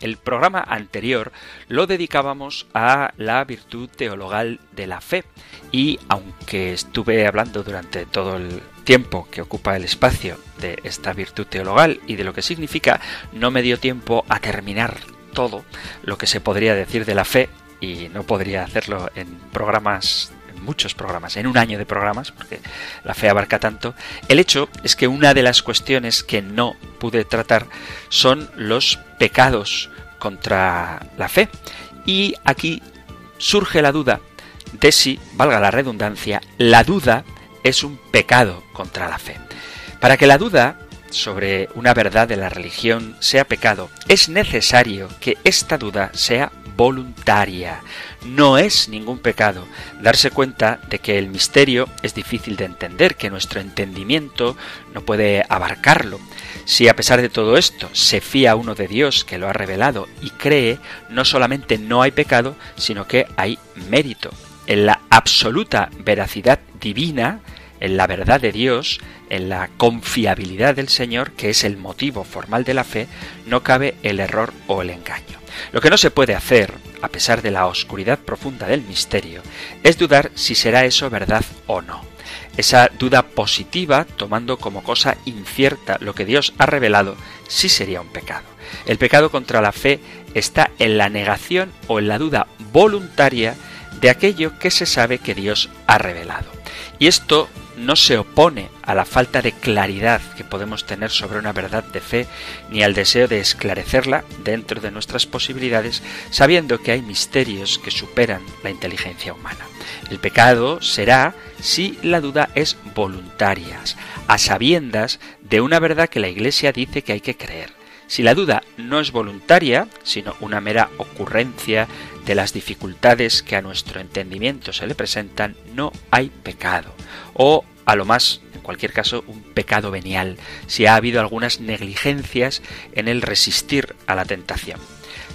El programa anterior lo dedicábamos a la virtud teologal de la fe. Y aunque estuve hablando durante todo el tiempo que ocupa el espacio de esta virtud teologal y de lo que significa, no me dio tiempo a terminar todo lo que se podría decir de la fe y no podría hacerlo en programas muchos programas, en un año de programas, porque la fe abarca tanto, el hecho es que una de las cuestiones que no pude tratar son los pecados contra la fe. Y aquí surge la duda de si, valga la redundancia, la duda es un pecado contra la fe. Para que la duda sobre una verdad de la religión sea pecado, es necesario que esta duda sea voluntaria. No es ningún pecado darse cuenta de que el misterio es difícil de entender, que nuestro entendimiento no puede abarcarlo. Si a pesar de todo esto se fía uno de Dios que lo ha revelado y cree, no solamente no hay pecado, sino que hay mérito. En la absoluta veracidad divina, en la verdad de Dios, en la confiabilidad del Señor, que es el motivo formal de la fe, no cabe el error o el engaño. Lo que no se puede hacer, a pesar de la oscuridad profunda del misterio, es dudar si será eso verdad o no. Esa duda positiva, tomando como cosa incierta lo que Dios ha revelado, sí sería un pecado. El pecado contra la fe está en la negación o en la duda voluntaria de aquello que se sabe que Dios ha revelado. Y esto no se opone a la falta de claridad que podemos tener sobre una verdad de fe, ni al deseo de esclarecerla dentro de nuestras posibilidades, sabiendo que hay misterios que superan la inteligencia humana. El pecado será si la duda es voluntaria, a sabiendas de una verdad que la Iglesia dice que hay que creer. Si la duda no es voluntaria, sino una mera ocurrencia de las dificultades que a nuestro entendimiento se le presentan, no hay pecado. O, a lo más, en cualquier caso, un pecado venial, si ha habido algunas negligencias en el resistir a la tentación.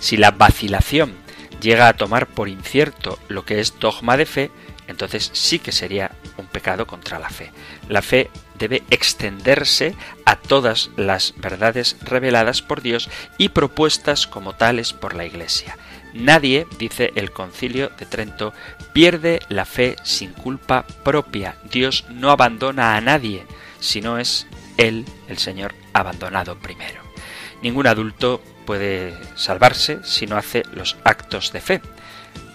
Si la vacilación llega a tomar por incierto lo que es dogma de fe, entonces sí que sería un pecado contra la fe. La fe debe extenderse a todas las verdades reveladas por Dios y propuestas como tales por la Iglesia. Nadie, dice el concilio de Trento, pierde la fe sin culpa propia. Dios no abandona a nadie, sino es Él, el Señor, abandonado primero. Ningún adulto puede salvarse si no hace los actos de fe.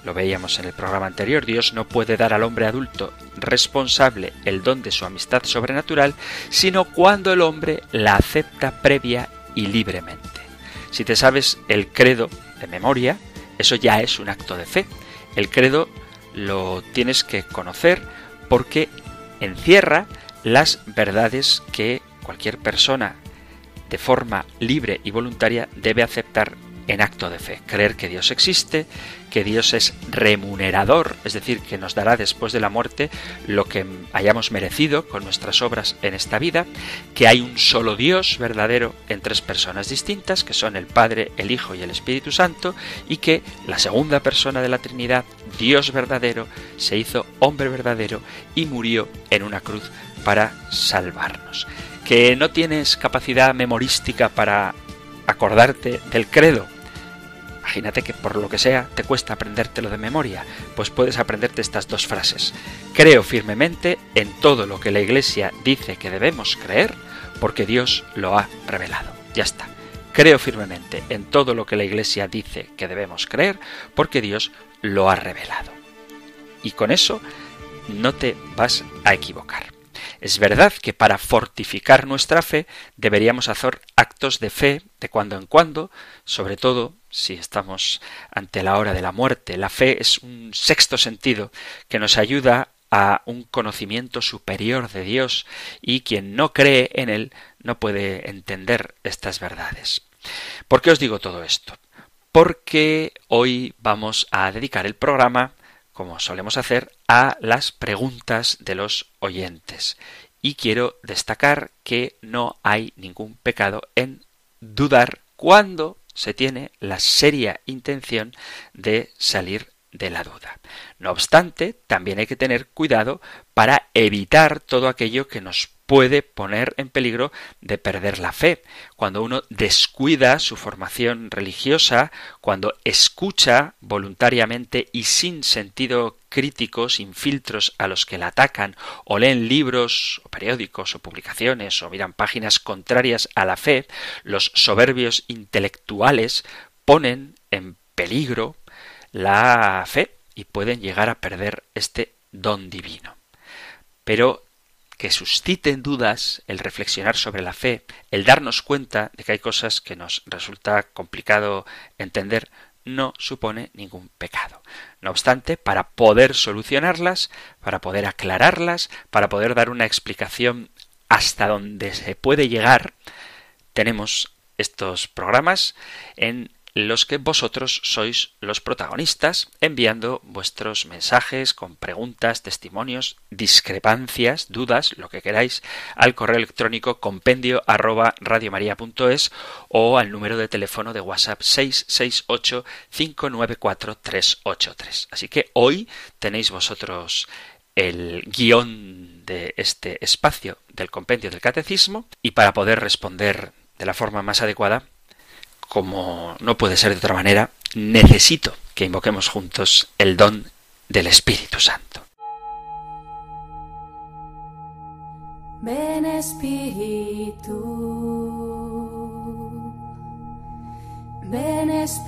Lo veíamos en el programa anterior, Dios no puede dar al hombre adulto responsable el don de su amistad sobrenatural, sino cuando el hombre la acepta previa y libremente. Si te sabes el credo de memoria, eso ya es un acto de fe. El credo lo tienes que conocer porque encierra las verdades que cualquier persona de forma libre y voluntaria debe aceptar en acto de fe. Creer que Dios existe, que Dios es remunerador, es decir, que nos dará después de la muerte lo que hayamos merecido con nuestras obras en esta vida, que hay un solo Dios verdadero en tres personas distintas, que son el Padre, el Hijo y el Espíritu Santo, y que la segunda persona de la Trinidad, Dios verdadero, se hizo hombre verdadero y murió en una cruz para salvarnos. Que no tienes capacidad memorística para acordarte del credo, Imagínate que por lo que sea te cuesta aprendértelo de memoria, pues puedes aprenderte estas dos frases. Creo firmemente en todo lo que la Iglesia dice que debemos creer, porque Dios lo ha revelado. Ya está. Creo firmemente en todo lo que la Iglesia dice que debemos creer, porque Dios lo ha revelado. Y con eso no te vas a equivocar. Es verdad que para fortificar nuestra fe deberíamos hacer actos de fe de cuando en cuando, sobre todo si estamos ante la hora de la muerte. La fe es un sexto sentido que nos ayuda a un conocimiento superior de Dios y quien no cree en él no puede entender estas verdades. ¿Por qué os digo todo esto? Porque hoy vamos a dedicar el programa, como solemos hacer, a las preguntas de los oyentes. Y quiero destacar que no hay ningún pecado en dudar cuando se tiene la seria intención de salir de la duda. No obstante, también hay que tener cuidado para evitar todo aquello que nos puede poner en peligro de perder la fe. Cuando uno descuida su formación religiosa, cuando escucha voluntariamente y sin sentido crítico, sin filtros a los que la atacan, o leen libros, o periódicos, o publicaciones, o miran páginas contrarias a la fe, los soberbios intelectuales ponen en peligro la fe y pueden llegar a perder este don divino. Pero que susciten dudas el reflexionar sobre la fe, el darnos cuenta de que hay cosas que nos resulta complicado entender, no supone ningún pecado. No obstante, para poder solucionarlas, para poder aclararlas, para poder dar una explicación hasta donde se puede llegar, tenemos estos programas en los que vosotros sois los protagonistas, enviando vuestros mensajes con preguntas, testimonios, discrepancias, dudas, lo que queráis, al correo electrónico compendio arroba radiomaria.es o al número de teléfono de WhatsApp 668 594 383. Así que hoy tenéis vosotros el guion de este espacio del compendio del catecismo y para poder responder de la forma más adecuada como no puede ser de otra manera, necesito que invoquemos juntos el don del Espíritu Santo. Ven Espíritu, ven Espíritu.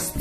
Las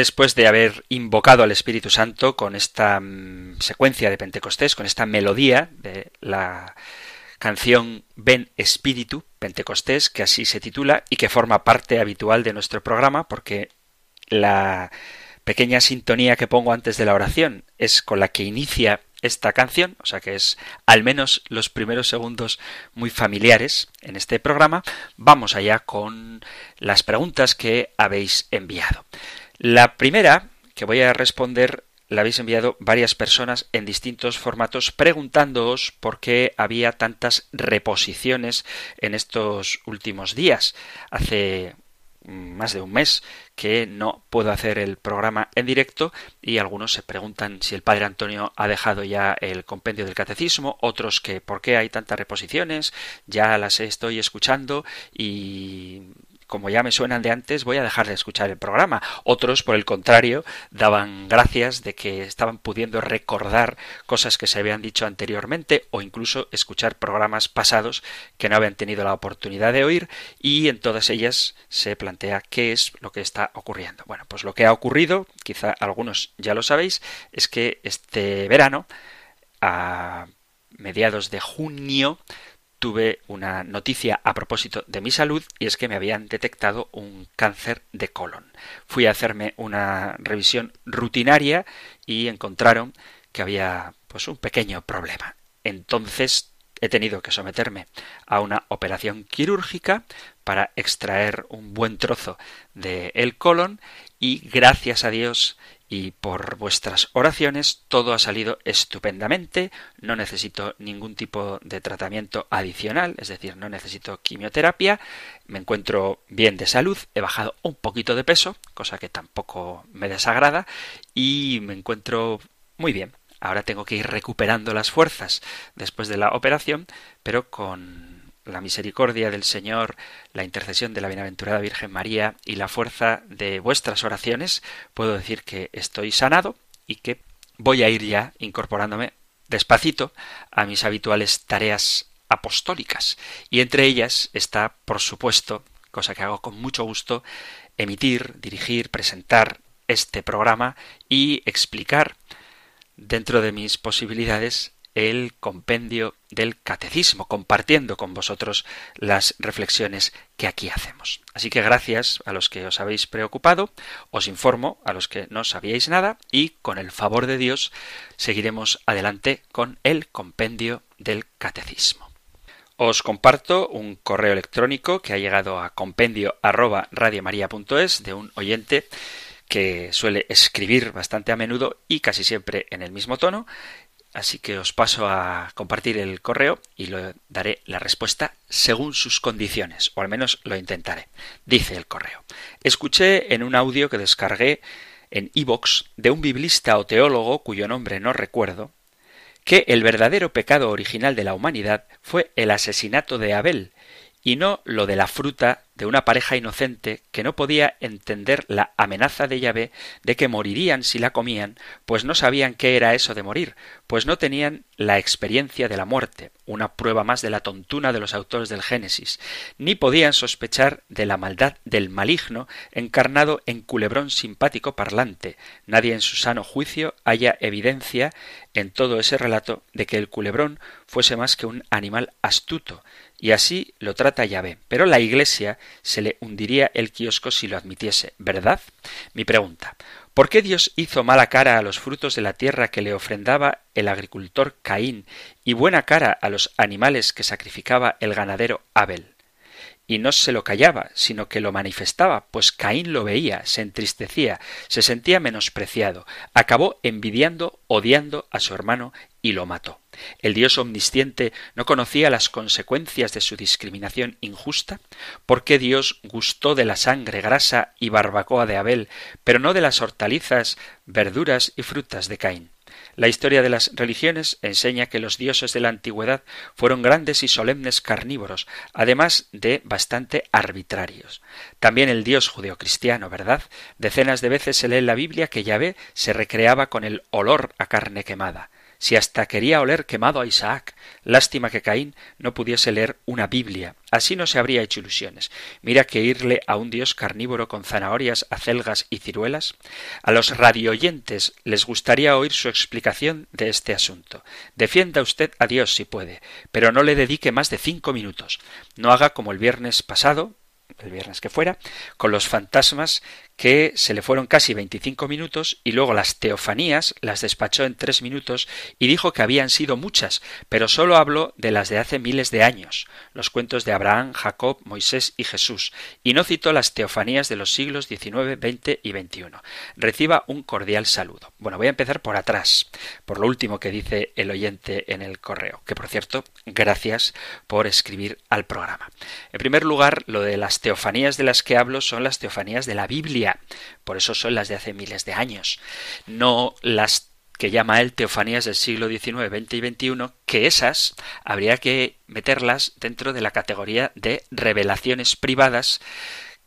después de haber invocado al Espíritu Santo con esta mm, secuencia de Pentecostés, con esta melodía de la canción Ven Espíritu, Pentecostés, que así se titula y que forma parte habitual de nuestro programa porque la pequeña sintonía que pongo antes de la oración es con la que inicia esta canción, o sea que es al menos los primeros segundos muy familiares en este programa. Vamos allá con las preguntas que habéis enviado. La primera que voy a responder la habéis enviado varias personas en distintos formatos preguntándoos por qué había tantas reposiciones en estos últimos días. Hace más de un mes que no puedo hacer el programa en directo y algunos se preguntan si el padre Antonio ha dejado ya el compendio del catecismo, otros que por qué hay tantas reposiciones, ya las estoy escuchando y como ya me suenan de antes, voy a dejar de escuchar el programa. Otros, por el contrario, daban gracias de que estaban pudiendo recordar cosas que se habían dicho anteriormente o incluso escuchar programas pasados que no habían tenido la oportunidad de oír y en todas ellas se plantea qué es lo que está ocurriendo. Bueno, pues lo que ha ocurrido, quizá algunos ya lo sabéis, es que este verano, a mediados de junio, tuve una noticia a propósito de mi salud y es que me habían detectado un cáncer de colon. Fui a hacerme una revisión rutinaria y encontraron que había pues un pequeño problema. Entonces he tenido que someterme a una operación quirúrgica para extraer un buen trozo del el colon y gracias a Dios y por vuestras oraciones todo ha salido estupendamente, no necesito ningún tipo de tratamiento adicional, es decir, no necesito quimioterapia, me encuentro bien de salud, he bajado un poquito de peso, cosa que tampoco me desagrada, y me encuentro muy bien. Ahora tengo que ir recuperando las fuerzas después de la operación, pero con la misericordia del Señor, la intercesión de la bienaventurada Virgen María y la fuerza de vuestras oraciones, puedo decir que estoy sanado y que voy a ir ya incorporándome despacito a mis habituales tareas apostólicas. Y entre ellas está, por supuesto, cosa que hago con mucho gusto, emitir, dirigir, presentar este programa y explicar dentro de mis posibilidades el compendio del catecismo, compartiendo con vosotros las reflexiones que aquí hacemos. Así que gracias a los que os habéis preocupado, os informo a los que no sabíais nada y con el favor de Dios seguiremos adelante con el compendio del catecismo. Os comparto un correo electrónico que ha llegado a compendio arroba de un oyente que suele escribir bastante a menudo y casi siempre en el mismo tono Así que os paso a compartir el correo y lo daré la respuesta según sus condiciones, o al menos lo intentaré. Dice el correo. Escuché en un audio que descargué en iVox de un biblista o teólogo cuyo nombre no recuerdo, que el verdadero pecado original de la humanidad fue el asesinato de Abel, y no lo de la fruta de una pareja inocente que no podía entender la amenaza de Yahvé de que morirían si la comían, pues no sabían qué era eso de morir, pues no tenían la experiencia de la muerte, una prueba más de la tontuna de los autores del Génesis, ni podían sospechar de la maldad del maligno encarnado en culebrón simpático parlante. Nadie en su sano juicio haya evidencia en todo ese relato de que el culebrón fuese más que un animal astuto, y así lo trata Yahvé. Pero la Iglesia se le hundiría el kiosco si lo admitiese, ¿verdad? Mi pregunta. ¿Por qué Dios hizo mala cara a los frutos de la tierra que le ofrendaba el agricultor Caín y buena cara a los animales que sacrificaba el ganadero Abel? y no se lo callaba, sino que lo manifestaba, pues Caín lo veía, se entristecía, se sentía menospreciado, acabó envidiando, odiando a su hermano y lo mató. ¿El Dios omnisciente no conocía las consecuencias de su discriminación injusta? ¿Por qué Dios gustó de la sangre, grasa y barbacoa de Abel, pero no de las hortalizas, verduras y frutas de Caín? La historia de las religiones enseña que los dioses de la antigüedad fueron grandes y solemnes carnívoros, además de bastante arbitrarios. También el dios judeocristiano, ¿verdad? Decenas de veces se lee en la Biblia que Yahvé se recreaba con el olor a carne quemada si hasta quería oler quemado a Isaac. Lástima que Caín no pudiese leer una Biblia. Así no se habría hecho ilusiones. Mira que irle a un dios carnívoro con zanahorias, acelgas y ciruelas. A los radioyentes les gustaría oír su explicación de este asunto. Defienda usted a Dios si puede, pero no le dedique más de cinco minutos. No haga como el viernes pasado, el viernes que fuera, con los fantasmas que se le fueron casi 25 minutos y luego las teofanías las despachó en tres minutos y dijo que habían sido muchas, pero sólo habló de las de hace miles de años, los cuentos de Abraham, Jacob, Moisés y Jesús, y no citó las teofanías de los siglos XIX, XX y XXI. Reciba un cordial saludo. Bueno, voy a empezar por atrás, por lo último que dice el oyente en el correo, que por cierto, gracias por escribir al programa. En primer lugar, lo de las teofanías de las que hablo son las teofanías de la Biblia, por eso son las de hace miles de años, no las que llama él teofanías del siglo XIX, XX y XXI, que esas habría que meterlas dentro de la categoría de revelaciones privadas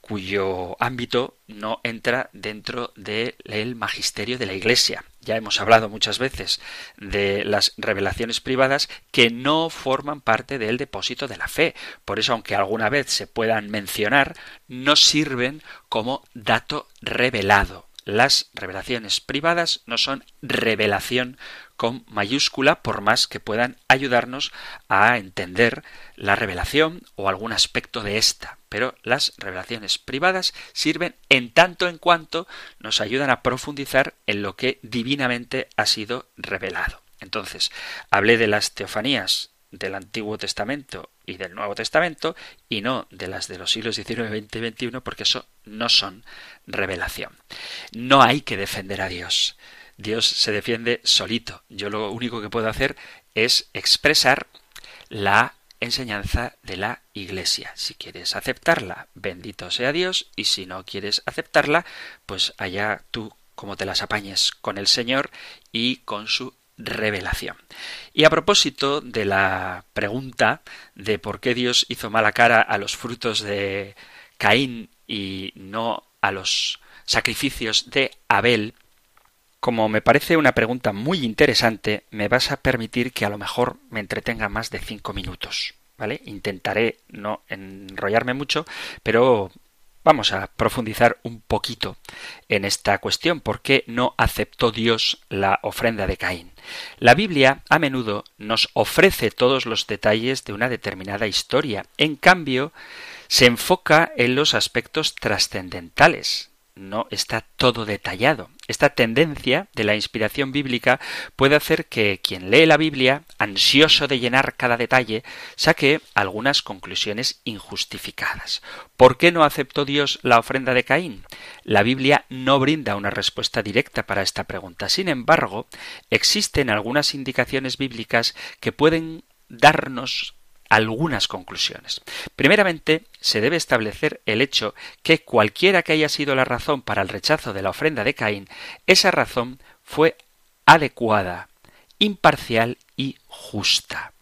cuyo ámbito no entra dentro del magisterio de la Iglesia. Ya hemos hablado muchas veces de las revelaciones privadas que no forman parte del depósito de la fe. Por eso, aunque alguna vez se puedan mencionar, no sirven como dato revelado. Las revelaciones privadas no son revelación con mayúscula por más que puedan ayudarnos a entender la revelación o algún aspecto de ésta. Pero las revelaciones privadas sirven en tanto en cuanto nos ayudan a profundizar en lo que divinamente ha sido revelado. Entonces, hablé de las teofanías del Antiguo Testamento y del Nuevo Testamento y no de las de los siglos XIX, XX y XXI porque eso no son revelación. No hay que defender a Dios. Dios se defiende solito. Yo lo único que puedo hacer es expresar la enseñanza de la Iglesia. Si quieres aceptarla, bendito sea Dios, y si no quieres aceptarla, pues allá tú como te las apañes con el Señor y con su revelación. Y a propósito de la pregunta de por qué Dios hizo mala cara a los frutos de Caín y no a los sacrificios de Abel, como me parece una pregunta muy interesante, me vas a permitir que a lo mejor me entretenga más de cinco minutos. ¿Vale? Intentaré no enrollarme mucho, pero vamos a profundizar un poquito en esta cuestión. ¿Por qué no aceptó Dios la ofrenda de Caín? La Biblia a menudo nos ofrece todos los detalles de una determinada historia. En cambio, se enfoca en los aspectos trascendentales, no está todo detallado. Esta tendencia de la inspiración bíblica puede hacer que quien lee la Biblia, ansioso de llenar cada detalle, saque algunas conclusiones injustificadas. ¿Por qué no aceptó Dios la ofrenda de Caín? La Biblia no brinda una respuesta directa para esta pregunta. Sin embargo, existen algunas indicaciones bíblicas que pueden darnos algunas conclusiones. Primeramente, se debe establecer el hecho que cualquiera que haya sido la razón para el rechazo de la ofrenda de Caín, esa razón fue adecuada, imparcial y justa.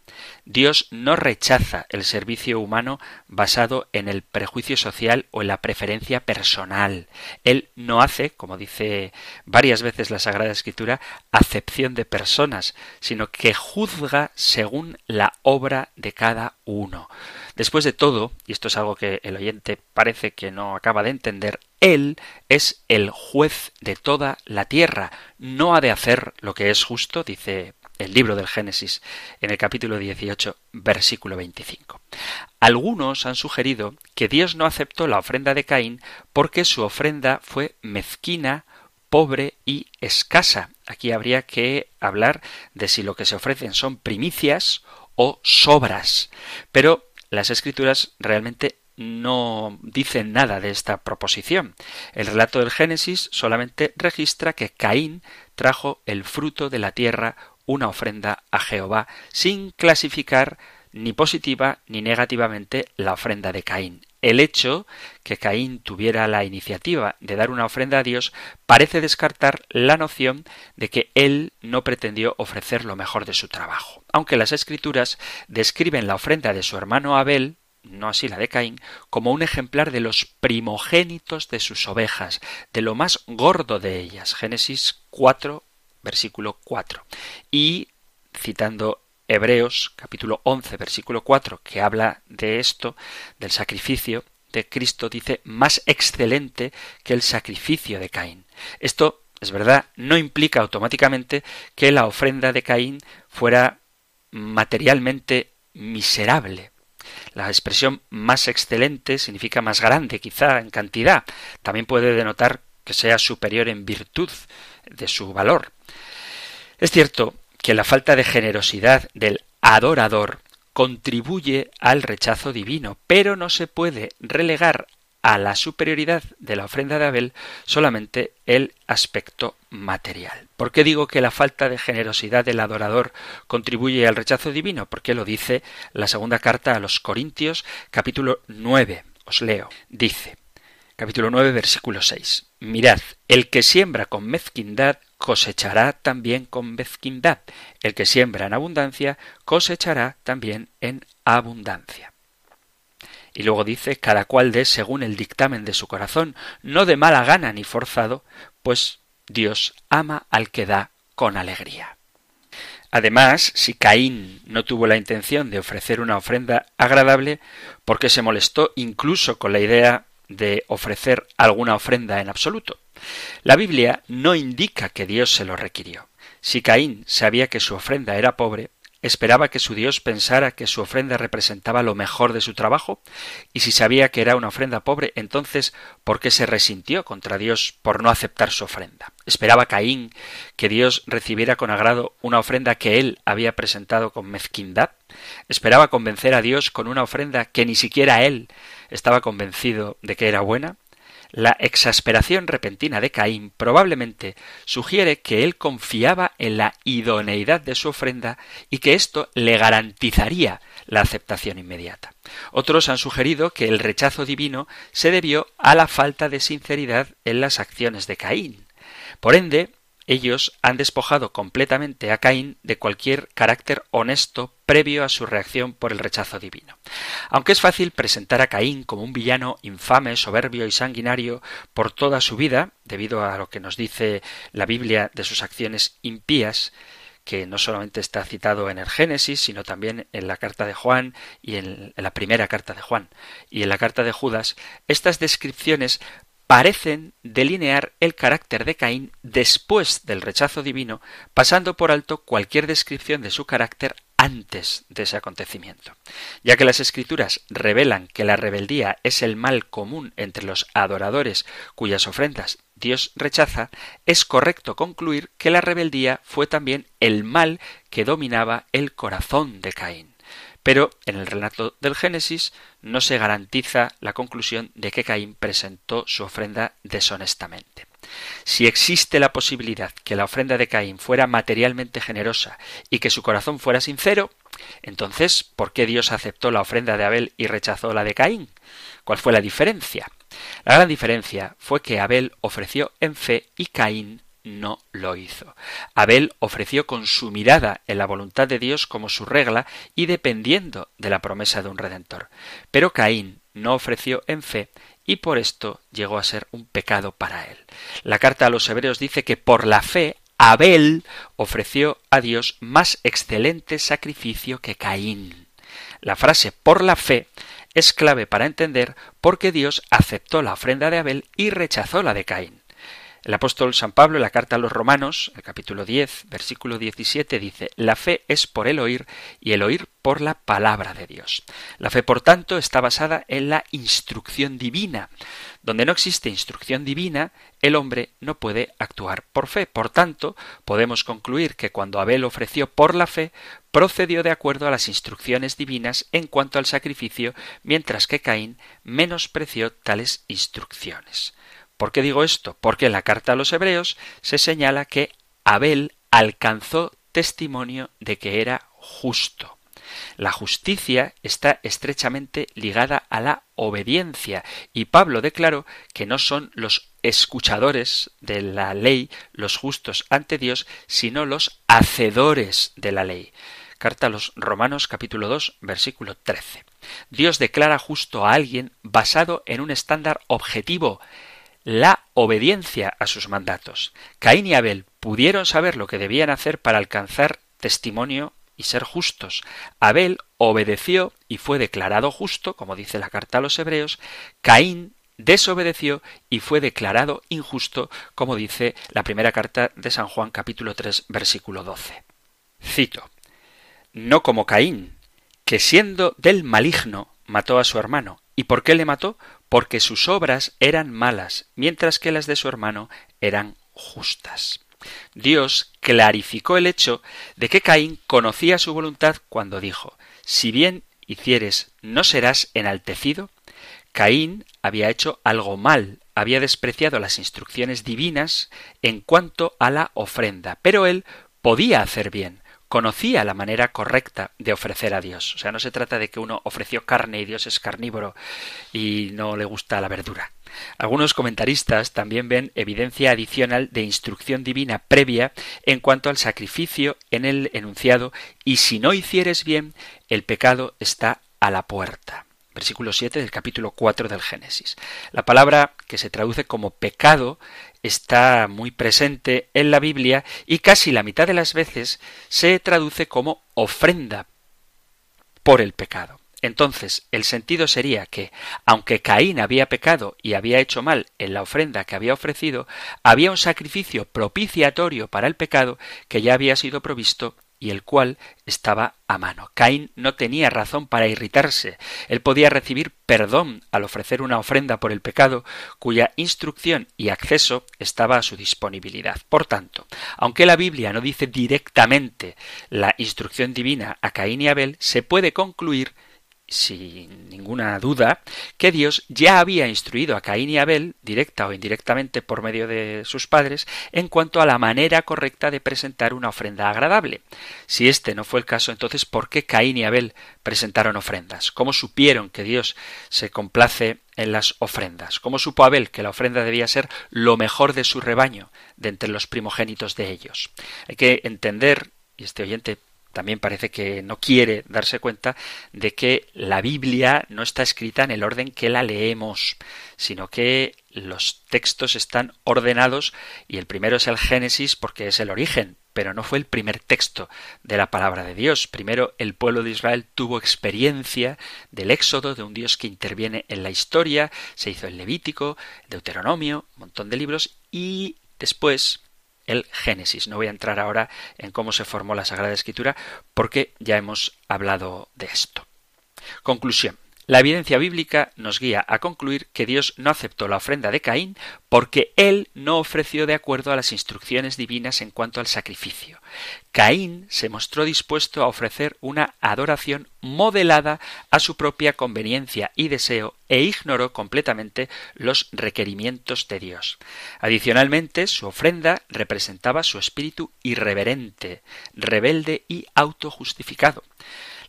Dios no rechaza el servicio humano basado en el prejuicio social o en la preferencia personal. Él no hace, como dice varias veces la Sagrada Escritura, acepción de personas, sino que juzga según la obra de cada uno. Después de todo, y esto es algo que el oyente parece que no acaba de entender, Él es el juez de toda la tierra. No ha de hacer lo que es justo, dice el libro del Génesis en el capítulo 18, versículo 25. Algunos han sugerido que Dios no aceptó la ofrenda de Caín porque su ofrenda fue mezquina, pobre y escasa. Aquí habría que hablar de si lo que se ofrecen son primicias o sobras. Pero las escrituras realmente no dicen nada de esta proposición. El relato del Génesis solamente registra que Caín trajo el fruto de la tierra una ofrenda a Jehová, sin clasificar ni positiva ni negativamente la ofrenda de Caín. El hecho que Caín tuviera la iniciativa de dar una ofrenda a Dios parece descartar la noción de que él no pretendió ofrecer lo mejor de su trabajo. Aunque las escrituras describen la ofrenda de su hermano Abel, no así la de Caín, como un ejemplar de los primogénitos de sus ovejas, de lo más gordo de ellas. Génesis 4, versículo 4. Y citando Hebreos capítulo 11 versículo 4 que habla de esto, del sacrificio de Cristo, dice más excelente que el sacrificio de Caín. Esto, es verdad, no implica automáticamente que la ofrenda de Caín fuera materialmente miserable. La expresión más excelente significa más grande, quizá en cantidad. También puede denotar que sea superior en virtud de su valor. Es cierto que la falta de generosidad del adorador contribuye al rechazo divino, pero no se puede relegar a la superioridad de la ofrenda de Abel solamente el aspecto material. ¿Por qué digo que la falta de generosidad del adorador contribuye al rechazo divino? Porque lo dice la segunda carta a los Corintios, capítulo 9. Os leo. Dice, capítulo 9, versículo 6. Mirad, el que siembra con mezquindad cosechará también con mezquindad. El que siembra en abundancia cosechará también en abundancia. Y luego dice, cada cual dé según el dictamen de su corazón, no de mala gana ni forzado, pues Dios ama al que da con alegría. Además, si Caín no tuvo la intención de ofrecer una ofrenda agradable, porque se molestó incluso con la idea de ofrecer alguna ofrenda en absoluto. La Biblia no indica que Dios se lo requirió. Si Caín sabía que su ofrenda era pobre, esperaba que su Dios pensara que su ofrenda representaba lo mejor de su trabajo, y si sabía que era una ofrenda pobre, entonces ¿por qué se resintió contra Dios por no aceptar su ofrenda? ¿Esperaba Caín que Dios recibiera con agrado una ofrenda que él había presentado con mezquindad? ¿Esperaba convencer a Dios con una ofrenda que ni siquiera él estaba convencido de que era buena? La exasperación repentina de Caín probablemente sugiere que él confiaba en la idoneidad de su ofrenda y que esto le garantizaría la aceptación inmediata. Otros han sugerido que el rechazo divino se debió a la falta de sinceridad en las acciones de Caín. Por ende, ellos han despojado completamente a Caín de cualquier carácter honesto previo a su reacción por el rechazo divino. Aunque es fácil presentar a Caín como un villano infame, soberbio y sanguinario por toda su vida, debido a lo que nos dice la Biblia de sus acciones impías, que no solamente está citado en el Génesis, sino también en la carta de Juan y en la primera carta de Juan y en la carta de Judas, estas descripciones parecen delinear el carácter de Caín después del rechazo divino, pasando por alto cualquier descripción de su carácter antes de ese acontecimiento. Ya que las escrituras revelan que la rebeldía es el mal común entre los adoradores cuyas ofrendas Dios rechaza, es correcto concluir que la rebeldía fue también el mal que dominaba el corazón de Caín. Pero en el relato del Génesis no se garantiza la conclusión de que Caín presentó su ofrenda deshonestamente. Si existe la posibilidad que la ofrenda de Caín fuera materialmente generosa y que su corazón fuera sincero, entonces, ¿por qué Dios aceptó la ofrenda de Abel y rechazó la de Caín? ¿Cuál fue la diferencia? La gran diferencia fue que Abel ofreció en fe y Caín no lo hizo. Abel ofreció con su mirada en la voluntad de Dios como su regla y dependiendo de la promesa de un redentor. Pero Caín no ofreció en fe y por esto llegó a ser un pecado para él. La carta a los hebreos dice que por la fe Abel ofreció a Dios más excelente sacrificio que Caín. La frase por la fe es clave para entender por qué Dios aceptó la ofrenda de Abel y rechazó la de Caín. El apóstol San Pablo en la carta a los Romanos, el capítulo 10, versículo 17, dice, La fe es por el oír y el oír por la palabra de Dios. La fe, por tanto, está basada en la instrucción divina. Donde no existe instrucción divina, el hombre no puede actuar por fe. Por tanto, podemos concluir que cuando Abel ofreció por la fe, procedió de acuerdo a las instrucciones divinas en cuanto al sacrificio, mientras que Caín menospreció tales instrucciones. ¿Por qué digo esto? Porque en la carta a los hebreos se señala que Abel alcanzó testimonio de que era justo. La justicia está estrechamente ligada a la obediencia y Pablo declaró que no son los escuchadores de la ley los justos ante Dios, sino los hacedores de la ley. Carta a los Romanos capítulo 2 versículo 13. Dios declara justo a alguien basado en un estándar objetivo, la obediencia a sus mandatos. Caín y Abel pudieron saber lo que debían hacer para alcanzar testimonio y ser justos. Abel obedeció y fue declarado justo, como dice la carta a los hebreos. Caín desobedeció y fue declarado injusto, como dice la primera carta de San Juan capítulo 3 versículo 12. Cito. No como Caín, que siendo del maligno mató a su hermano. ¿Y por qué le mató? Porque sus obras eran malas, mientras que las de su hermano eran justas. Dios clarificó el hecho de que Caín conocía su voluntad cuando dijo Si bien hicieres, ¿no serás enaltecido? Caín había hecho algo mal, había despreciado las instrucciones divinas en cuanto a la ofrenda, pero él podía hacer bien, conocía la manera correcta de ofrecer a Dios. O sea, no se trata de que uno ofreció carne y Dios es carnívoro y no le gusta la verdura. Algunos comentaristas también ven evidencia adicional de instrucción divina previa en cuanto al sacrificio en el enunciado y si no hicieres bien, el pecado está a la puerta versículo 7 del capítulo 4 del Génesis. La palabra que se traduce como pecado está muy presente en la Biblia y casi la mitad de las veces se traduce como ofrenda por el pecado. Entonces, el sentido sería que, aunque Caín había pecado y había hecho mal en la ofrenda que había ofrecido, había un sacrificio propiciatorio para el pecado que ya había sido provisto y el cual estaba a mano. Caín no tenía razón para irritarse. Él podía recibir perdón al ofrecer una ofrenda por el pecado cuya instrucción y acceso estaba a su disponibilidad. Por tanto, aunque la Biblia no dice directamente la instrucción divina a Caín y Abel, se puede concluir sin ninguna duda, que Dios ya había instruido a Caín y Abel, directa o indirectamente por medio de sus padres, en cuanto a la manera correcta de presentar una ofrenda agradable. Si este no fue el caso, entonces ¿por qué Caín y Abel presentaron ofrendas? ¿Cómo supieron que Dios se complace en las ofrendas? ¿Cómo supo Abel que la ofrenda debía ser lo mejor de su rebaño, de entre los primogénitos de ellos? Hay que entender, y este oyente también parece que no quiere darse cuenta de que la Biblia no está escrita en el orden que la leemos, sino que los textos están ordenados y el primero es el Génesis porque es el origen, pero no fue el primer texto de la palabra de Dios. Primero el pueblo de Israel tuvo experiencia del éxodo, de un Dios que interviene en la historia, se hizo el Levítico, Deuteronomio, un montón de libros, y después el Génesis. No voy a entrar ahora en cómo se formó la Sagrada Escritura porque ya hemos hablado de esto. Conclusión. La evidencia bíblica nos guía a concluir que Dios no aceptó la ofrenda de Caín porque él no ofreció de acuerdo a las instrucciones divinas en cuanto al sacrificio. Caín se mostró dispuesto a ofrecer una adoración modelada a su propia conveniencia y deseo e ignoró completamente los requerimientos de Dios. Adicionalmente, su ofrenda representaba su espíritu irreverente, rebelde y autojustificado.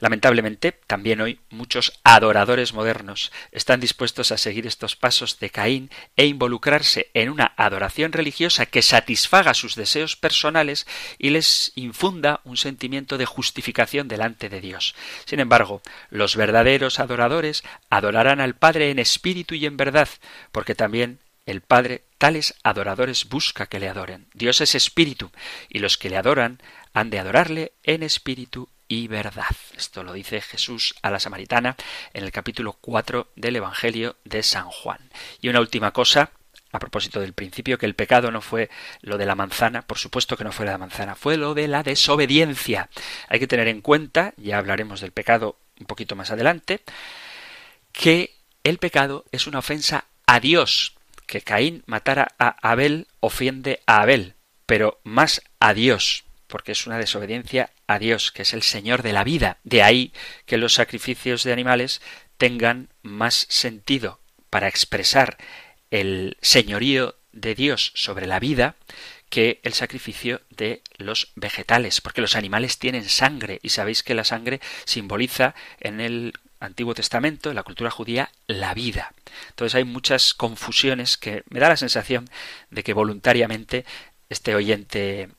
Lamentablemente, también hoy muchos adoradores modernos están dispuestos a seguir estos pasos de Caín e involucrarse en una adoración religiosa que satisfaga sus deseos personales y les infunda un sentimiento de justificación delante de Dios. Sin embargo, los verdaderos adoradores adorarán al Padre en espíritu y en verdad, porque también el Padre tales adoradores busca que le adoren. Dios es espíritu, y los que le adoran han de adorarle en espíritu y verdad. Esto lo dice Jesús a la samaritana en el capítulo 4 del Evangelio de San Juan. Y una última cosa, a propósito del principio, que el pecado no fue lo de la manzana, por supuesto que no fue la manzana, fue lo de la desobediencia. Hay que tener en cuenta, ya hablaremos del pecado un poquito más adelante, que el pecado es una ofensa a Dios. Que Caín matara a Abel ofende a Abel, pero más a Dios porque es una desobediencia a Dios, que es el Señor de la vida. De ahí que los sacrificios de animales tengan más sentido para expresar el señorío de Dios sobre la vida que el sacrificio de los vegetales, porque los animales tienen sangre y sabéis que la sangre simboliza en el Antiguo Testamento, en la cultura judía, la vida. Entonces hay muchas confusiones que me da la sensación de que voluntariamente este oyente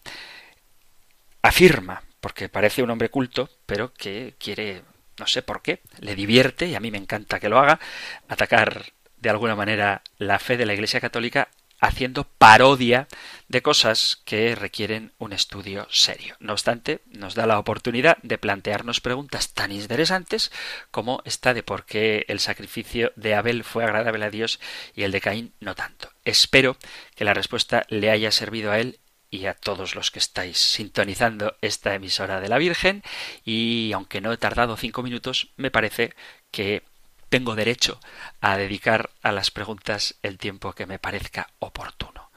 afirma, porque parece un hombre culto, pero que quiere, no sé por qué, le divierte, y a mí me encanta que lo haga, atacar de alguna manera la fe de la Iglesia Católica haciendo parodia de cosas que requieren un estudio serio. No obstante, nos da la oportunidad de plantearnos preguntas tan interesantes como esta de por qué el sacrificio de Abel fue agradable a Dios y el de Caín no tanto. Espero que la respuesta le haya servido a él y a todos los que estáis sintonizando esta emisora de la Virgen y aunque no he tardado cinco minutos, me parece que tengo derecho a dedicar a las preguntas el tiempo que me parezca oportuno.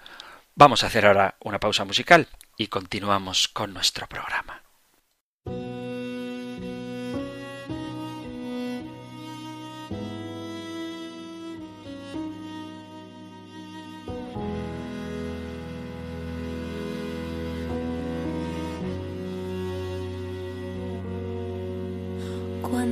Vamos a hacer ahora una pausa musical y continuamos con nuestro programa.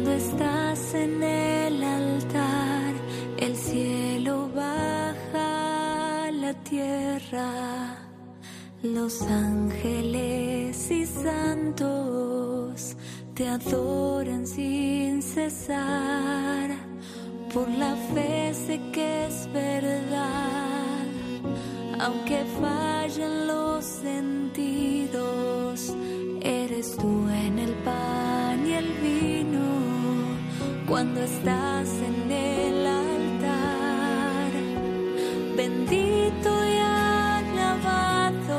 Cuando estás en el altar, el cielo baja la tierra. Los ángeles y santos te adoran sin cesar. Por la fe sé que es verdad, aunque fallen los sentidos, eres tú en el vino cuando estás en el altar. Bendito y alabado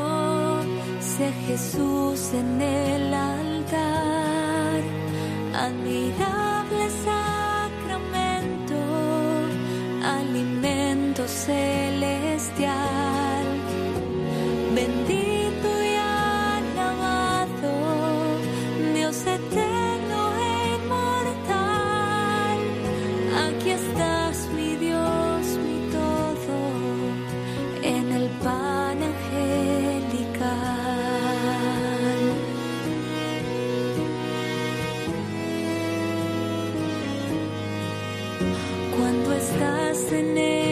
sea Jesús en el altar. Admirable estás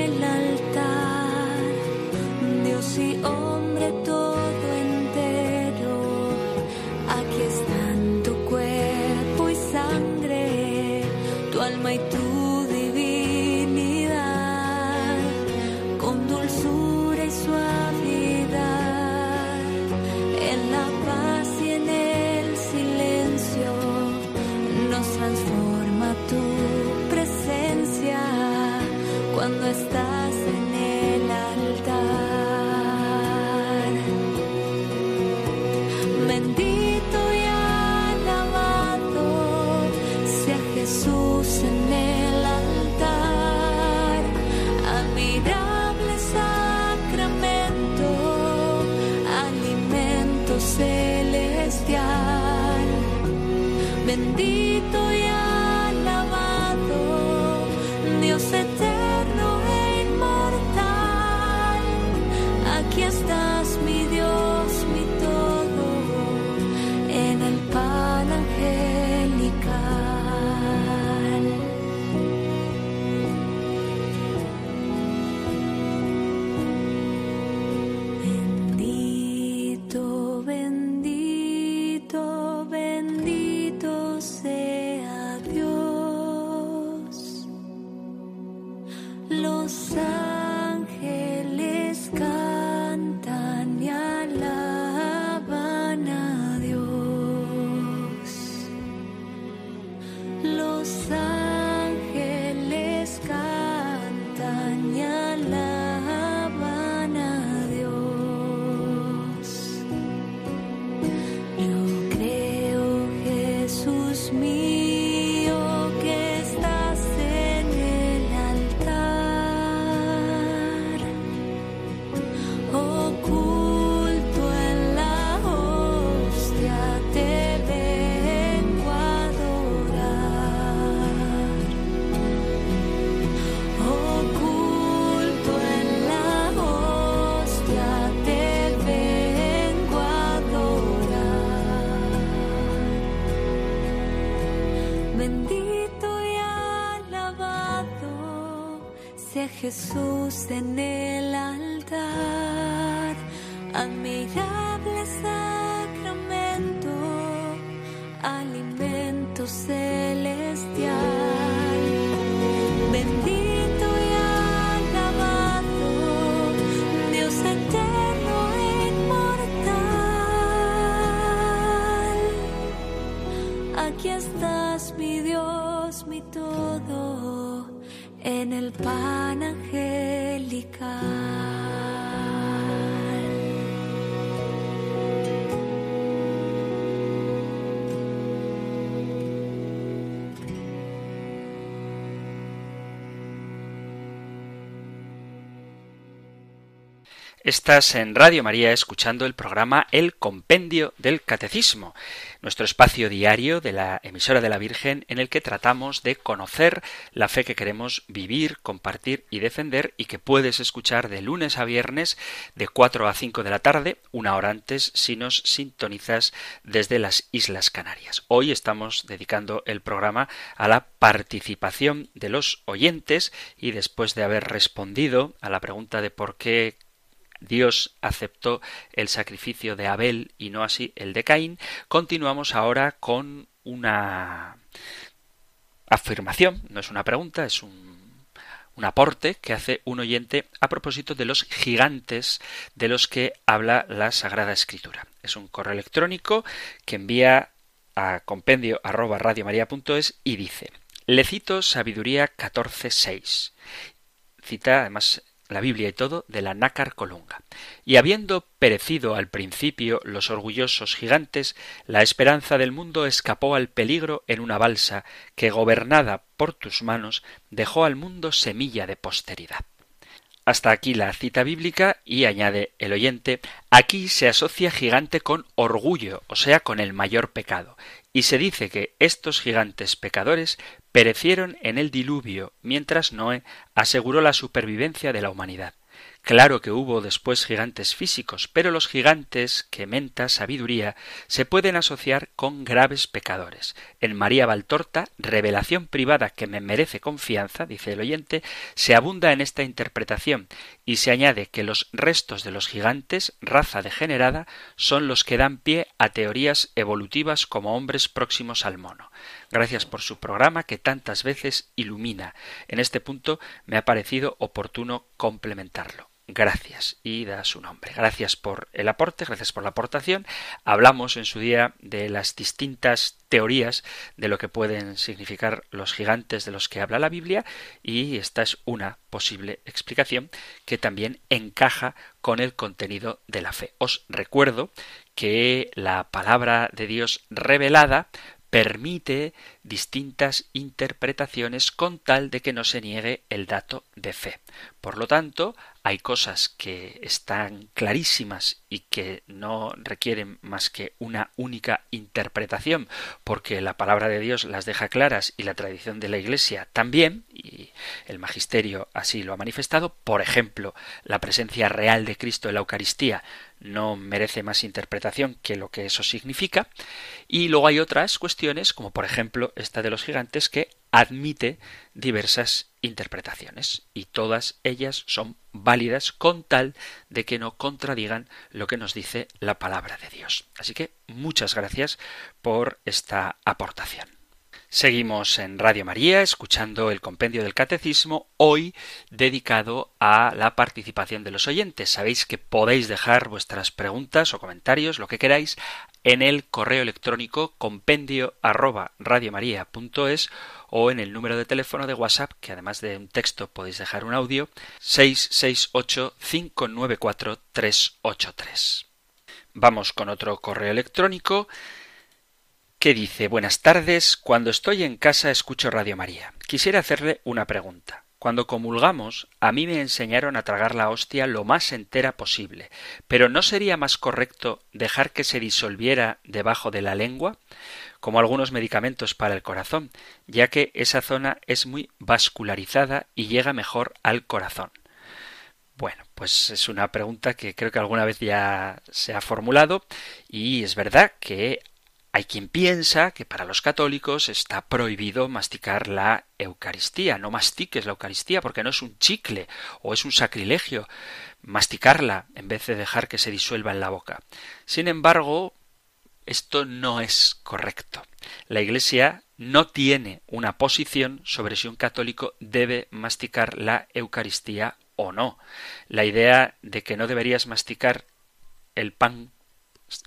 Jesús en el altar. Admirable sacramento, alimento celestial. Bendito y alabado, Dios eterno e inmortal. Aquí estás, mi Dios, mi todo, en el pan Estás en Radio María escuchando el programa El Compendio del Catecismo, nuestro espacio diario de la emisora de la Virgen en el que tratamos de conocer la fe que queremos vivir, compartir y defender y que puedes escuchar de lunes a viernes de 4 a 5 de la tarde, una hora antes si nos sintonizas desde las Islas Canarias. Hoy estamos dedicando el programa a la participación de los oyentes y después de haber respondido a la pregunta de por qué Dios aceptó el sacrificio de Abel y no así el de Caín, continuamos ahora con una afirmación, no es una pregunta, es un, aporte que hace un oyente a propósito de los gigantes de los que habla la Sagrada Escritura. Es un correo electrónico que envía a compendio arroba y dice Le cito Sabiduría 14.6. Cita además la Biblia y todo, de la nácar colunga. Y habiendo perecido al principio los orgullosos gigantes, la esperanza del mundo escapó al peligro en una balsa que, gobernada por tus manos, dejó al mundo semilla de posteridad. Hasta aquí la cita bíblica y añade el oyente, aquí se asocia gigante con orgullo, o sea, con el mayor pecado, y se dice que estos gigantes pecadores perecieron en el diluvio, mientras Noé aseguró la supervivencia de la humanidad. Claro que hubo después gigantes físicos, pero los gigantes que menta sabiduría se pueden asociar con graves pecadores. En María Valtorta, revelación privada que me merece confianza, dice el oyente, se abunda en esta interpretación y se añade que los restos de los gigantes, raza degenerada, son los que dan pie a teorías evolutivas como hombres próximos al mono. Gracias por su programa que tantas veces ilumina. En este punto me ha parecido oportuno complementarlo gracias y da su nombre. Gracias por el aporte, gracias por la aportación. Hablamos en su día de las distintas teorías de lo que pueden significar los gigantes de los que habla la Biblia y esta es una posible explicación que también encaja con el contenido de la fe. Os recuerdo que la palabra de Dios revelada permite distintas interpretaciones con tal de que no se niegue el dato de fe. Por lo tanto, hay cosas que están clarísimas y que no requieren más que una única interpretación, porque la palabra de Dios las deja claras y la tradición de la Iglesia también, y el magisterio así lo ha manifestado. Por ejemplo, la presencia real de Cristo en la Eucaristía no merece más interpretación que lo que eso significa. Y luego hay otras cuestiones, como por ejemplo esta de los gigantes, que admite diversas interpretaciones y todas ellas son válidas con tal de que no contradigan lo que nos dice la palabra de Dios. Así que muchas gracias por esta aportación. Seguimos en Radio María escuchando el compendio del Catecismo, hoy dedicado a la participación de los oyentes. Sabéis que podéis dejar vuestras preguntas o comentarios, lo que queráis, en el correo electrónico compendio arroba o en el número de teléfono de WhatsApp, que además de un texto podéis dejar un audio, 668 594 383. Vamos con otro correo electrónico que dice Buenas tardes, cuando estoy en casa escucho Radio María. Quisiera hacerle una pregunta. Cuando comulgamos, a mí me enseñaron a tragar la hostia lo más entera posible, pero ¿no sería más correcto dejar que se disolviera debajo de la lengua? como algunos medicamentos para el corazón, ya que esa zona es muy vascularizada y llega mejor al corazón. Bueno, pues es una pregunta que creo que alguna vez ya se ha formulado y es verdad que Hay quien piensa que para los católicos está prohibido masticar la Eucaristía. No mastiques la Eucaristía porque no es un chicle o es un sacrilegio masticarla en vez de dejar que se disuelva en la boca. Sin embargo, esto no es correcto. La Iglesia no tiene una posición sobre si un católico debe masticar la Eucaristía o no. La idea de que no deberías masticar el pan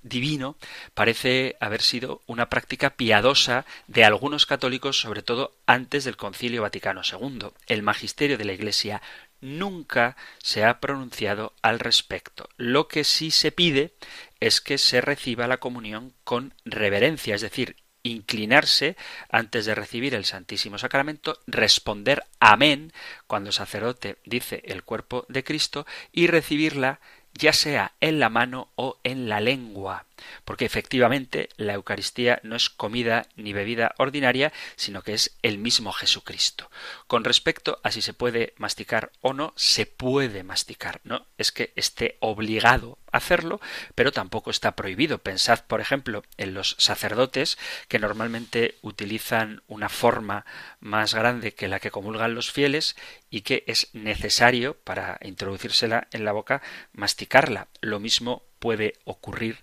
divino parece haber sido una práctica piadosa de algunos católicos, sobre todo antes del Concilio Vaticano II. El magisterio de la Iglesia nunca se ha pronunciado al respecto. Lo que sí se pide es que se reciba la comunión con reverencia, es decir, inclinarse antes de recibir el Santísimo Sacramento, responder amén cuando el sacerdote dice el cuerpo de Cristo y recibirla ya sea en la mano o en la lengua, porque efectivamente la Eucaristía no es comida ni bebida ordinaria, sino que es el mismo Jesucristo. Con respecto a si se puede masticar o no, se puede masticar, no es que esté obligado hacerlo, pero tampoco está prohibido. Pensad, por ejemplo, en los sacerdotes que normalmente utilizan una forma más grande que la que comulgan los fieles y que es necesario para introducírsela en la boca masticarla. Lo mismo puede ocurrir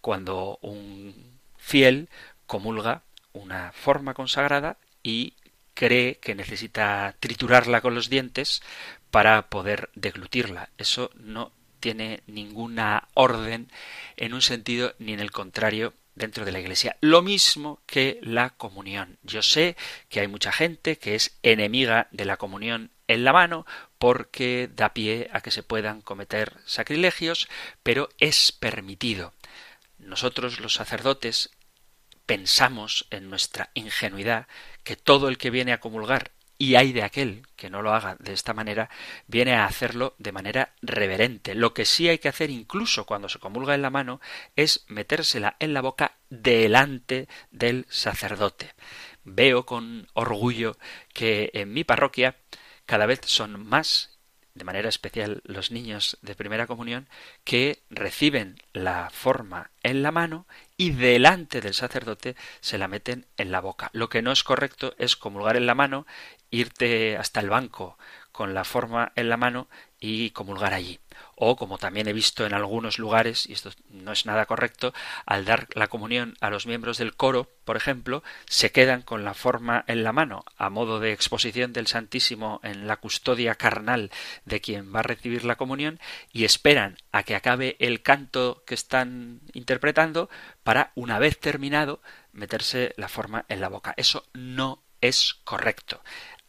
cuando un fiel comulga una forma consagrada y cree que necesita triturarla con los dientes para poder deglutirla. Eso no tiene ninguna orden en un sentido ni en el contrario dentro de la Iglesia. Lo mismo que la comunión. Yo sé que hay mucha gente que es enemiga de la comunión en la mano porque da pie a que se puedan cometer sacrilegios, pero es permitido. Nosotros los sacerdotes pensamos en nuestra ingenuidad que todo el que viene a comulgar y hay de aquel que no lo haga de esta manera, viene a hacerlo de manera reverente. Lo que sí hay que hacer incluso cuando se comulga en la mano es metérsela en la boca delante del sacerdote. Veo con orgullo que en mi parroquia cada vez son más de manera especial los niños de primera comunión, que reciben la forma en la mano y delante del sacerdote se la meten en la boca. Lo que no es correcto es comulgar en la mano, irte hasta el banco con la forma en la mano y comulgar allí o como también he visto en algunos lugares, y esto no es nada correcto, al dar la comunión a los miembros del coro, por ejemplo, se quedan con la forma en la mano, a modo de exposición del Santísimo en la custodia carnal de quien va a recibir la comunión, y esperan a que acabe el canto que están interpretando para, una vez terminado, meterse la forma en la boca. Eso no es correcto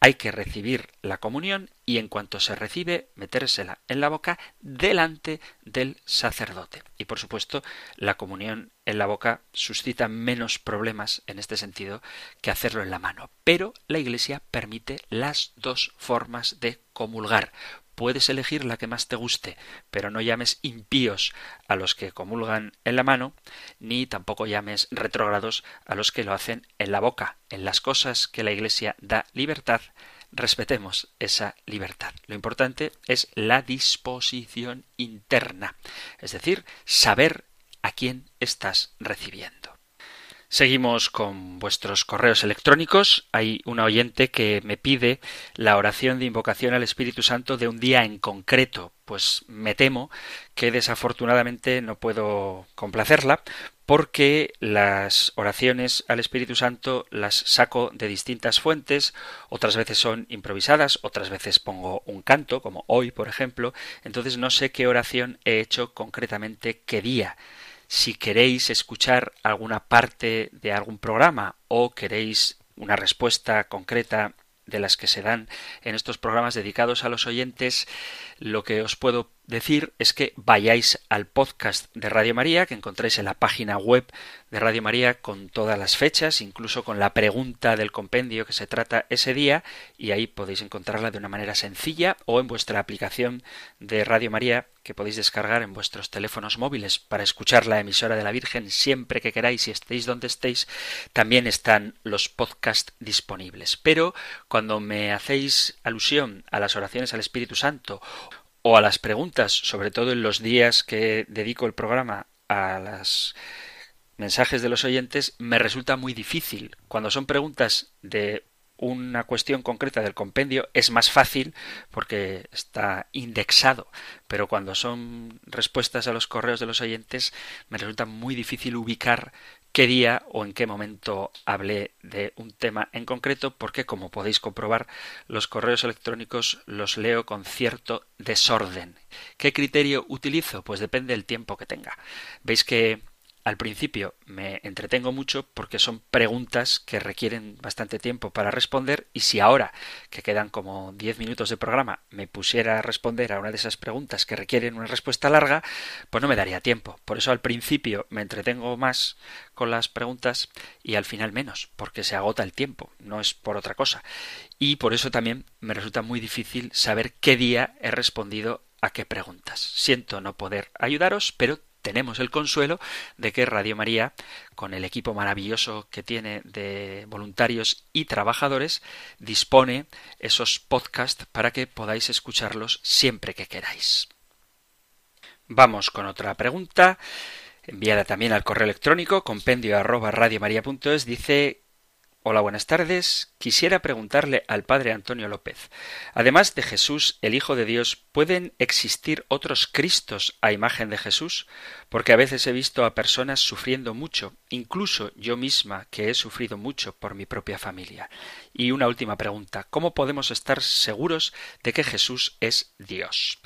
hay que recibir la comunión y en cuanto se recibe metérsela en la boca delante del sacerdote. Y por supuesto, la comunión en la boca suscita menos problemas en este sentido que hacerlo en la mano. Pero la Iglesia permite las dos formas de comulgar. Puedes elegir la que más te guste, pero no llames impíos a los que comulgan en la mano, ni tampoco llames retrógrados a los que lo hacen en la boca. En las cosas que la Iglesia da libertad, respetemos esa libertad. Lo importante es la disposición interna, es decir, saber a quién estás recibiendo. Seguimos con vuestros correos electrónicos. Hay una oyente que me pide la oración de invocación al Espíritu Santo de un día en concreto. Pues me temo que desafortunadamente no puedo complacerla porque las oraciones al Espíritu Santo las saco de distintas fuentes, otras veces son improvisadas, otras veces pongo un canto, como hoy, por ejemplo, entonces no sé qué oración he hecho concretamente qué día. Si queréis escuchar alguna parte de algún programa o queréis una respuesta concreta de las que se dan en estos programas dedicados a los oyentes, lo que os puedo decir es que vayáis al podcast de Radio María, que encontréis en la página web de Radio María con todas las fechas, incluso con la pregunta del compendio que se trata ese día, y ahí podéis encontrarla de una manera sencilla o en vuestra aplicación de Radio María que podéis descargar en vuestros teléfonos móviles para escuchar la emisora de la Virgen siempre que queráis y estéis donde estéis, también están los podcasts disponibles. Pero cuando me hacéis alusión a las oraciones al Espíritu Santo o a las preguntas, sobre todo en los días que dedico el programa a las mensajes de los oyentes me resulta muy difícil. Cuando son preguntas de una cuestión concreta del compendio es más fácil porque está indexado, pero cuando son respuestas a los correos de los oyentes me resulta muy difícil ubicar qué día o en qué momento hablé de un tema en concreto, porque como podéis comprobar, los correos electrónicos los leo con cierto desorden. ¿Qué criterio utilizo? Pues depende del tiempo que tenga. Veis que al principio me entretengo mucho porque son preguntas que requieren bastante tiempo para responder y si ahora, que quedan como 10 minutos de programa, me pusiera a responder a una de esas preguntas que requieren una respuesta larga, pues no me daría tiempo. Por eso al principio me entretengo más con las preguntas y al final menos, porque se agota el tiempo, no es por otra cosa. Y por eso también me resulta muy difícil saber qué día he respondido a qué preguntas. Siento no poder ayudaros, pero tenemos el consuelo de que Radio María, con el equipo maravilloso que tiene de voluntarios y trabajadores, dispone esos podcasts para que podáis escucharlos siempre que queráis. Vamos con otra pregunta, enviada también al correo electrónico compendio arroba Dice Hola, buenas tardes. Quisiera preguntarle al padre Antonio López. Además de Jesús, el Hijo de Dios, ¿pueden existir otros Cristos a imagen de Jesús? Porque a veces he visto a personas sufriendo mucho, incluso yo misma que he sufrido mucho por mi propia familia. Y una última pregunta. ¿Cómo podemos estar seguros de que Jesús es Dios?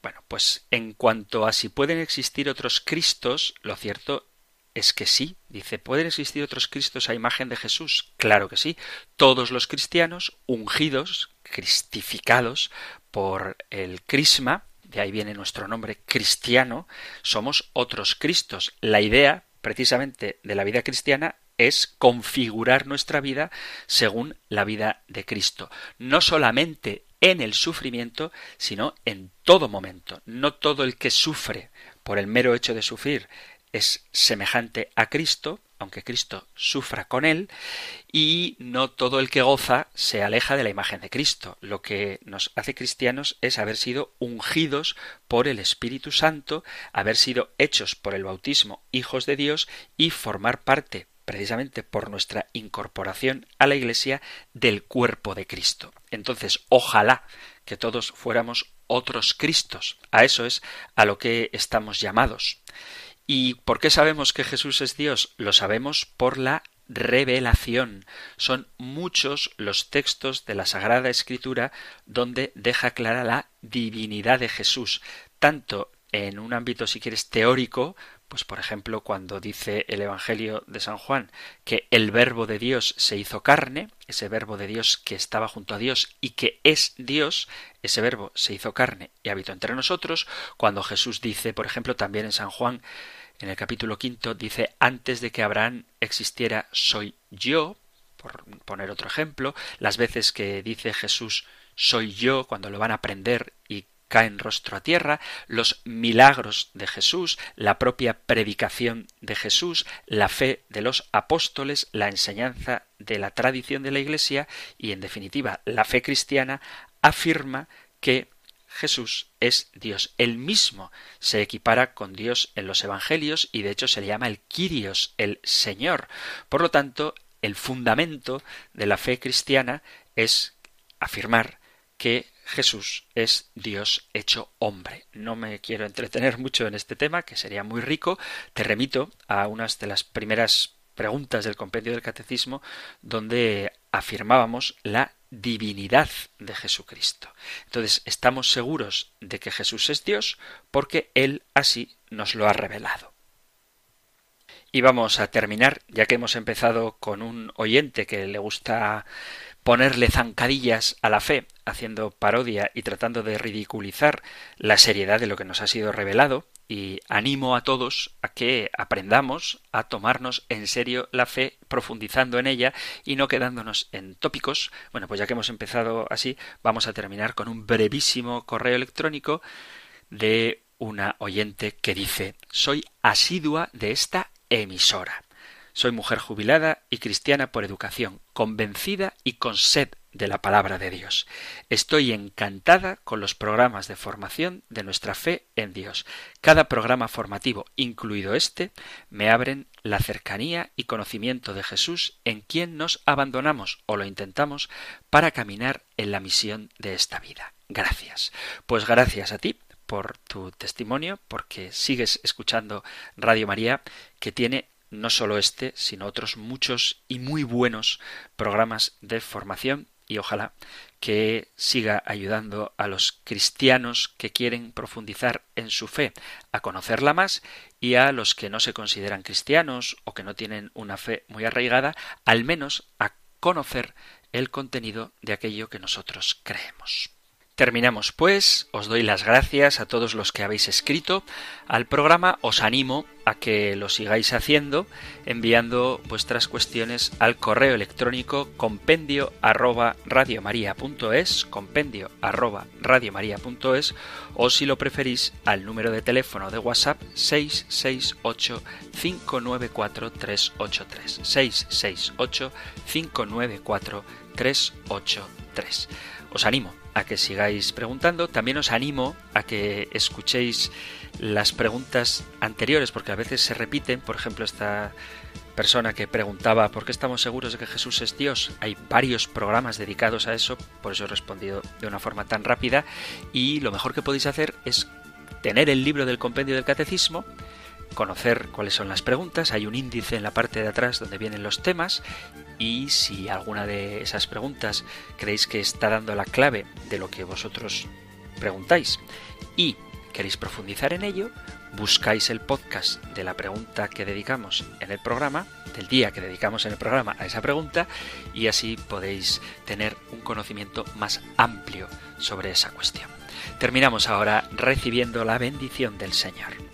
Bueno, pues en cuanto a si pueden existir otros Cristos, lo cierto es que sí, dice, ¿pueden existir otros Cristos a imagen de Jesús? Claro que sí. Todos los cristianos, ungidos, cristificados por el crisma, de ahí viene nuestro nombre cristiano, somos otros Cristos. La idea, precisamente, de la vida cristiana es configurar nuestra vida según la vida de Cristo. No solamente en el sufrimiento, sino en todo momento. No todo el que sufre por el mero hecho de sufrir es semejante a Cristo, aunque Cristo sufra con él, y no todo el que goza se aleja de la imagen de Cristo. Lo que nos hace cristianos es haber sido ungidos por el Espíritu Santo, haber sido hechos por el bautismo hijos de Dios y formar parte precisamente por nuestra incorporación a la Iglesia del cuerpo de Cristo. Entonces, ojalá que todos fuéramos otros Cristos. A eso es a lo que estamos llamados. ¿Y por qué sabemos que Jesús es Dios? Lo sabemos por la revelación. Son muchos los textos de la Sagrada Escritura donde deja clara la divinidad de Jesús, tanto en un ámbito, si quieres, teórico, pues por ejemplo, cuando dice el Evangelio de San Juan que el verbo de Dios se hizo carne, ese verbo de Dios que estaba junto a Dios y que es Dios, ese verbo se hizo carne y habitó entre nosotros, cuando Jesús dice, por ejemplo, también en San Juan, en el capítulo quinto, dice, antes de que Abraham existiera, soy yo, por poner otro ejemplo, las veces que dice Jesús, soy yo, cuando lo van a aprender y caen rostro a tierra, los milagros de Jesús, la propia predicación de Jesús, la fe de los apóstoles, la enseñanza de la tradición de la Iglesia y, en definitiva, la fe cristiana afirma que Jesús es Dios. Él mismo se equipara con Dios en los Evangelios y de hecho se le llama el Kyrios, el Señor. Por lo tanto, el fundamento de la fe cristiana es afirmar que Jesús es Dios hecho hombre. No me quiero entretener mucho en este tema, que sería muy rico. Te remito a unas de las primeras preguntas del compendio del catecismo, donde afirmábamos la divinidad de Jesucristo. Entonces, estamos seguros de que Jesús es Dios porque Él así nos lo ha revelado. Y vamos a terminar, ya que hemos empezado con un oyente que le gusta ponerle zancadillas a la fe, haciendo parodia y tratando de ridiculizar la seriedad de lo que nos ha sido revelado, y animo a todos a que aprendamos a tomarnos en serio la fe, profundizando en ella y no quedándonos en tópicos. Bueno, pues ya que hemos empezado así, vamos a terminar con un brevísimo correo electrónico de una oyente que dice Soy asidua de esta emisora. Soy mujer jubilada y cristiana por educación, convencida y con sed de la palabra de Dios. Estoy encantada con los programas de formación de nuestra fe en Dios. Cada programa formativo, incluido este, me abren la cercanía y conocimiento de Jesús en quien nos abandonamos o lo intentamos para caminar en la misión de esta vida. Gracias. Pues gracias a ti por tu testimonio, porque sigues escuchando Radio María, que tiene no solo este, sino otros muchos y muy buenos programas de formación y ojalá que siga ayudando a los cristianos que quieren profundizar en su fe a conocerla más y a los que no se consideran cristianos o que no tienen una fe muy arraigada, al menos a conocer el contenido de aquello que nosotros creemos. Terminamos pues, os doy las gracias a todos los que habéis escrito al programa, os animo a que lo sigáis haciendo enviando vuestras cuestiones al correo electrónico compendio arroba radiomaria.es, compendio arroba radiomaria.es o si lo preferís al número de teléfono de WhatsApp 668 594 383 668 594 383. Os animo a que sigáis preguntando. También os animo a que escuchéis las preguntas anteriores, porque a veces se repiten. Por ejemplo, esta persona que preguntaba ¿por qué estamos seguros de que Jesús es Dios? Hay varios programas dedicados a eso, por eso he respondido de una forma tan rápida. Y lo mejor que podéis hacer es tener el libro del compendio del catecismo, conocer cuáles son las preguntas, hay un índice en la parte de atrás donde vienen los temas y si alguna de esas preguntas creéis que está dando la clave de lo que vosotros preguntáis y queréis profundizar en ello, buscáis el podcast de la pregunta que dedicamos en el programa, del día que dedicamos en el programa a esa pregunta, y así podéis tener un conocimiento más amplio sobre esa cuestión. Terminamos ahora recibiendo la bendición del Señor.